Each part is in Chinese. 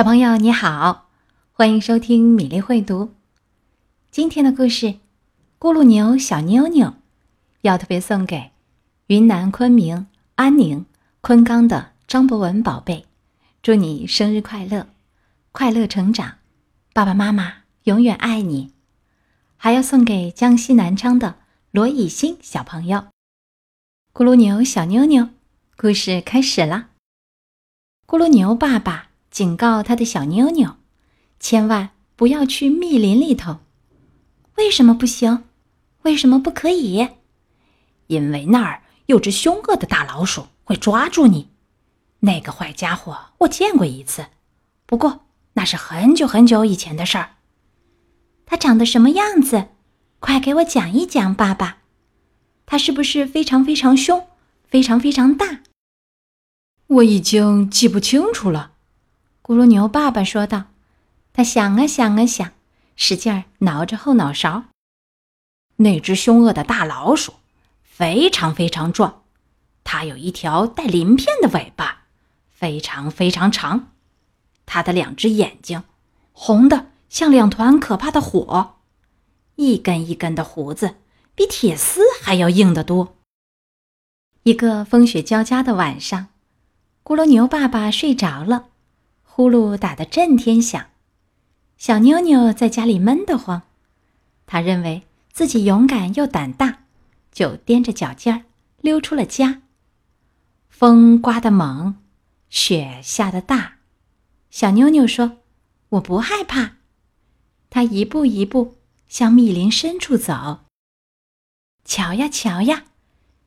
小朋友你好，欢迎收听米粒会读。今天的故事《咕噜牛小妞妞》要特别送给云南昆明安宁昆冈的张博文宝贝，祝你生日快乐，快乐成长，爸爸妈妈永远爱你。还要送给江西南昌的罗以欣小朋友。咕噜牛小妞妞，故事开始啦！咕噜牛爸爸。警告他的小妞妞，千万不要去密林里头。为什么不行？为什么不可以？因为那儿有只凶恶的大老鼠，会抓住你。那个坏家伙我见过一次，不过那是很久很久以前的事儿。它长得什么样子？快给我讲一讲，爸爸。它是不是非常非常凶，非常非常大？我已经记不清楚了。咕噜牛爸爸说道：“他想啊想啊想，使劲儿挠着后脑勺。那只凶恶的大老鼠非常非常壮，它有一条带鳞片的尾巴，非常非常长。它的两只眼睛红的像两团可怕的火，一根一根的胡子比铁丝还要硬得多。一个风雪交加的晚上，咕噜牛爸爸睡着了。”呼噜打得震天响，小妞妞在家里闷得慌。她认为自己勇敢又胆大，就踮着脚尖儿溜出了家。风刮得猛，雪下得大。小妞妞说：“我不害怕。”她一步一步向密林深处走。瞧呀瞧呀，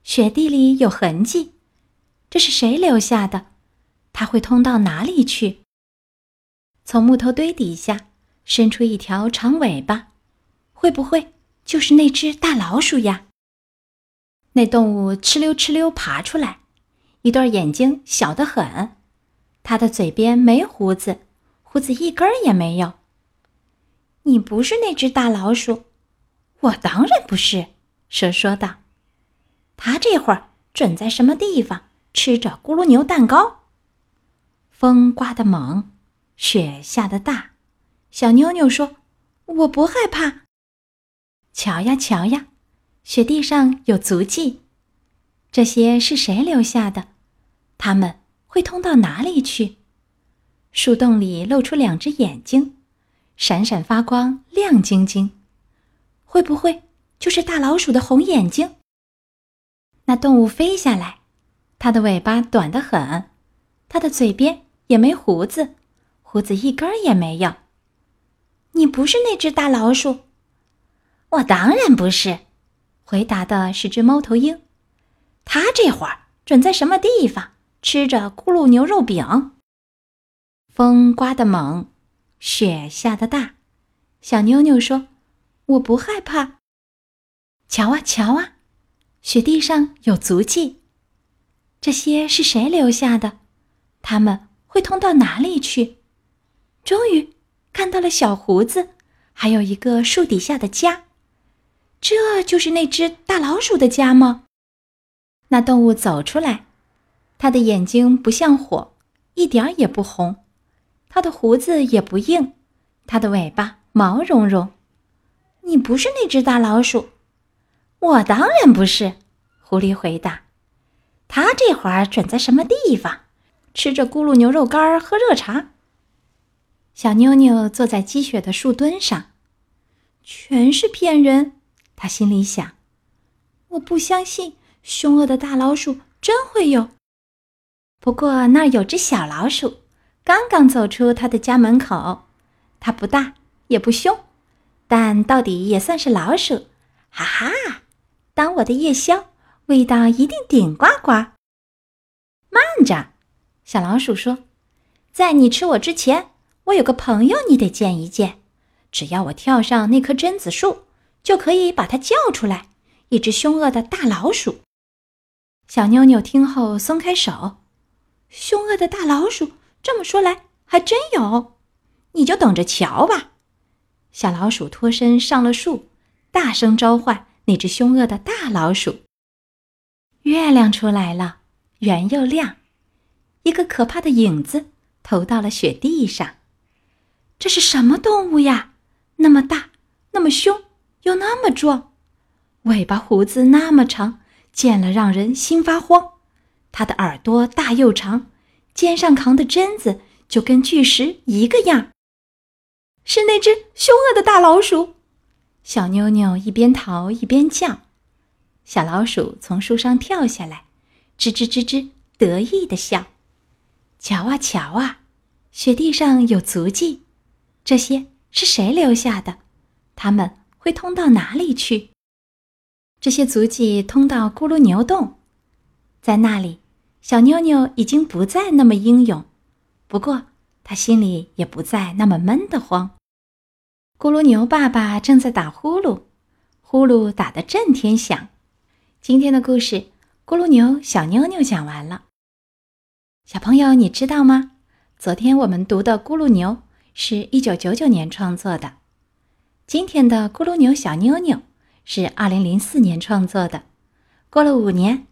雪地里有痕迹，这是谁留下的？它会通到哪里去？从木头堆底下伸出一条长尾巴，会不会就是那只大老鼠呀？那动物哧溜哧溜爬出来，一对眼睛小得很，它的嘴边没胡子，胡子一根儿也没有。你不是那只大老鼠，我当然不是。蛇说道：“它这会儿准在什么地方吃着咕噜牛蛋糕。”风刮得猛。雪下的大，小妞妞说：“我不害怕。”瞧呀瞧呀，雪地上有足迹，这些是谁留下的？他们会通到哪里去？树洞里露出两只眼睛，闪闪发光，亮晶晶。会不会就是大老鼠的红眼睛？那动物飞下来，它的尾巴短得很，它的嘴边也没胡子。胡子一根儿也没有。你不是那只大老鼠，我当然不是。回答的是只猫头鹰，它这会儿准在什么地方吃着咕噜牛肉饼。风刮得猛，雪下得大。小妞妞说：“我不害怕。”瞧啊瞧啊，雪地上有足迹，这些是谁留下的？他们会通到哪里去？终于看到了小胡子，还有一个树底下的家，这就是那只大老鼠的家吗？那动物走出来，它的眼睛不像火，一点儿也不红，它的胡子也不硬，它的尾巴毛茸茸。你不是那只大老鼠，我当然不是。狐狸回答：“它这会儿准在什么地方，吃着咕噜牛肉干，喝热茶。”小妞妞坐在积雪的树墩上，全是骗人。她心里想：“我不相信凶恶的大老鼠真会有。”不过那儿有只小老鼠，刚刚走出它的家门口。它不大也不凶，但到底也算是老鼠。哈哈，当我的夜宵，味道一定顶呱呱。慢着，小老鼠说：“在你吃我之前。”我有个朋友，你得见一见。只要我跳上那棵榛子树，就可以把它叫出来。一只凶恶的大老鼠。小妞妞听后松开手。凶恶的大老鼠，这么说来还真有。你就等着瞧吧。小老鼠脱身上了树，大声召唤那只凶恶的大老鼠。月亮出来了，圆又亮，一个可怕的影子投到了雪地上。这是什么动物呀？那么大，那么凶，又那么壮，尾巴胡子那么长，见了让人心发慌。它的耳朵大又长，肩上扛的针子就跟巨石一个样。是那只凶恶的大老鼠。小妞妞一边逃一边叫。小老鼠从树上跳下来，吱吱吱吱得意地笑。瞧啊瞧啊，雪地上有足迹，这些是谁留下的？它们会通到哪里去？这些足迹通到咕噜牛洞，在那里，小妞妞已经不再那么英勇，不过她心里也不再那么闷得慌。咕噜牛爸爸正在打呼噜，呼噜打得震天响。今天的故事《咕噜牛小妞妞》讲完了。小朋友，你知道吗？昨天我们读的《咕噜牛》是一九九九年创作的，今天的《咕噜牛小妞妞》是二零零四年创作的。过了五年，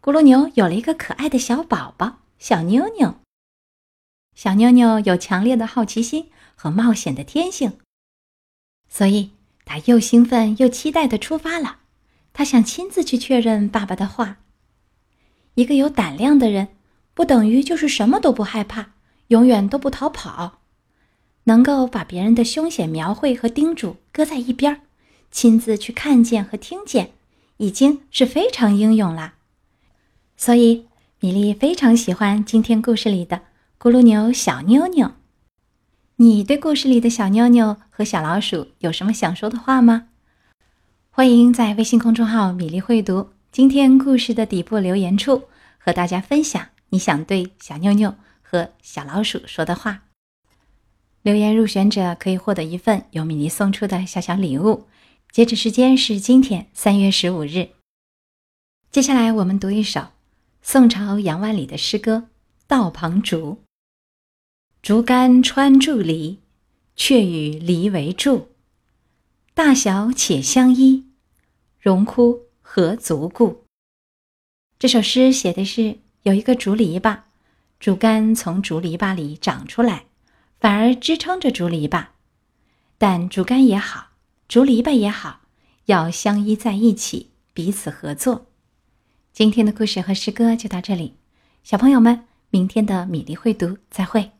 咕噜牛有了一个可爱的小宝宝小妞妞。小妞妞有强烈的好奇心和冒险的天性，所以她又兴奋又期待的出发了。他想亲自去确认爸爸的话。一个有胆量的人，不等于就是什么都不害怕，永远都不逃跑。能够把别人的凶险描绘和叮嘱搁在一边，亲自去看见和听见，已经是非常英勇了。所以，米莉非常喜欢今天故事里的咕噜牛小妞妞。你对故事里的小妞妞和小老鼠有什么想说的话吗？欢迎在微信公众号“米粒会读”今天故事的底部留言处和大家分享你想对小妞妞和小老鼠说的话。留言入选者可以获得一份由米妮送出的小小礼物，截止时间是今天三月十五日。接下来我们读一首宋朝杨万里的诗歌《道旁竹》：竹竿穿柱篱，却与篱为柱。大小且相依，荣枯何足顾。这首诗写的是有一个竹篱笆，竹竿从竹篱笆里长出来，反而支撑着竹篱笆。但竹竿也好，竹篱笆也好，要相依在一起，彼此合作。今天的故事和诗歌就到这里，小朋友们，明天的米粒会读再会。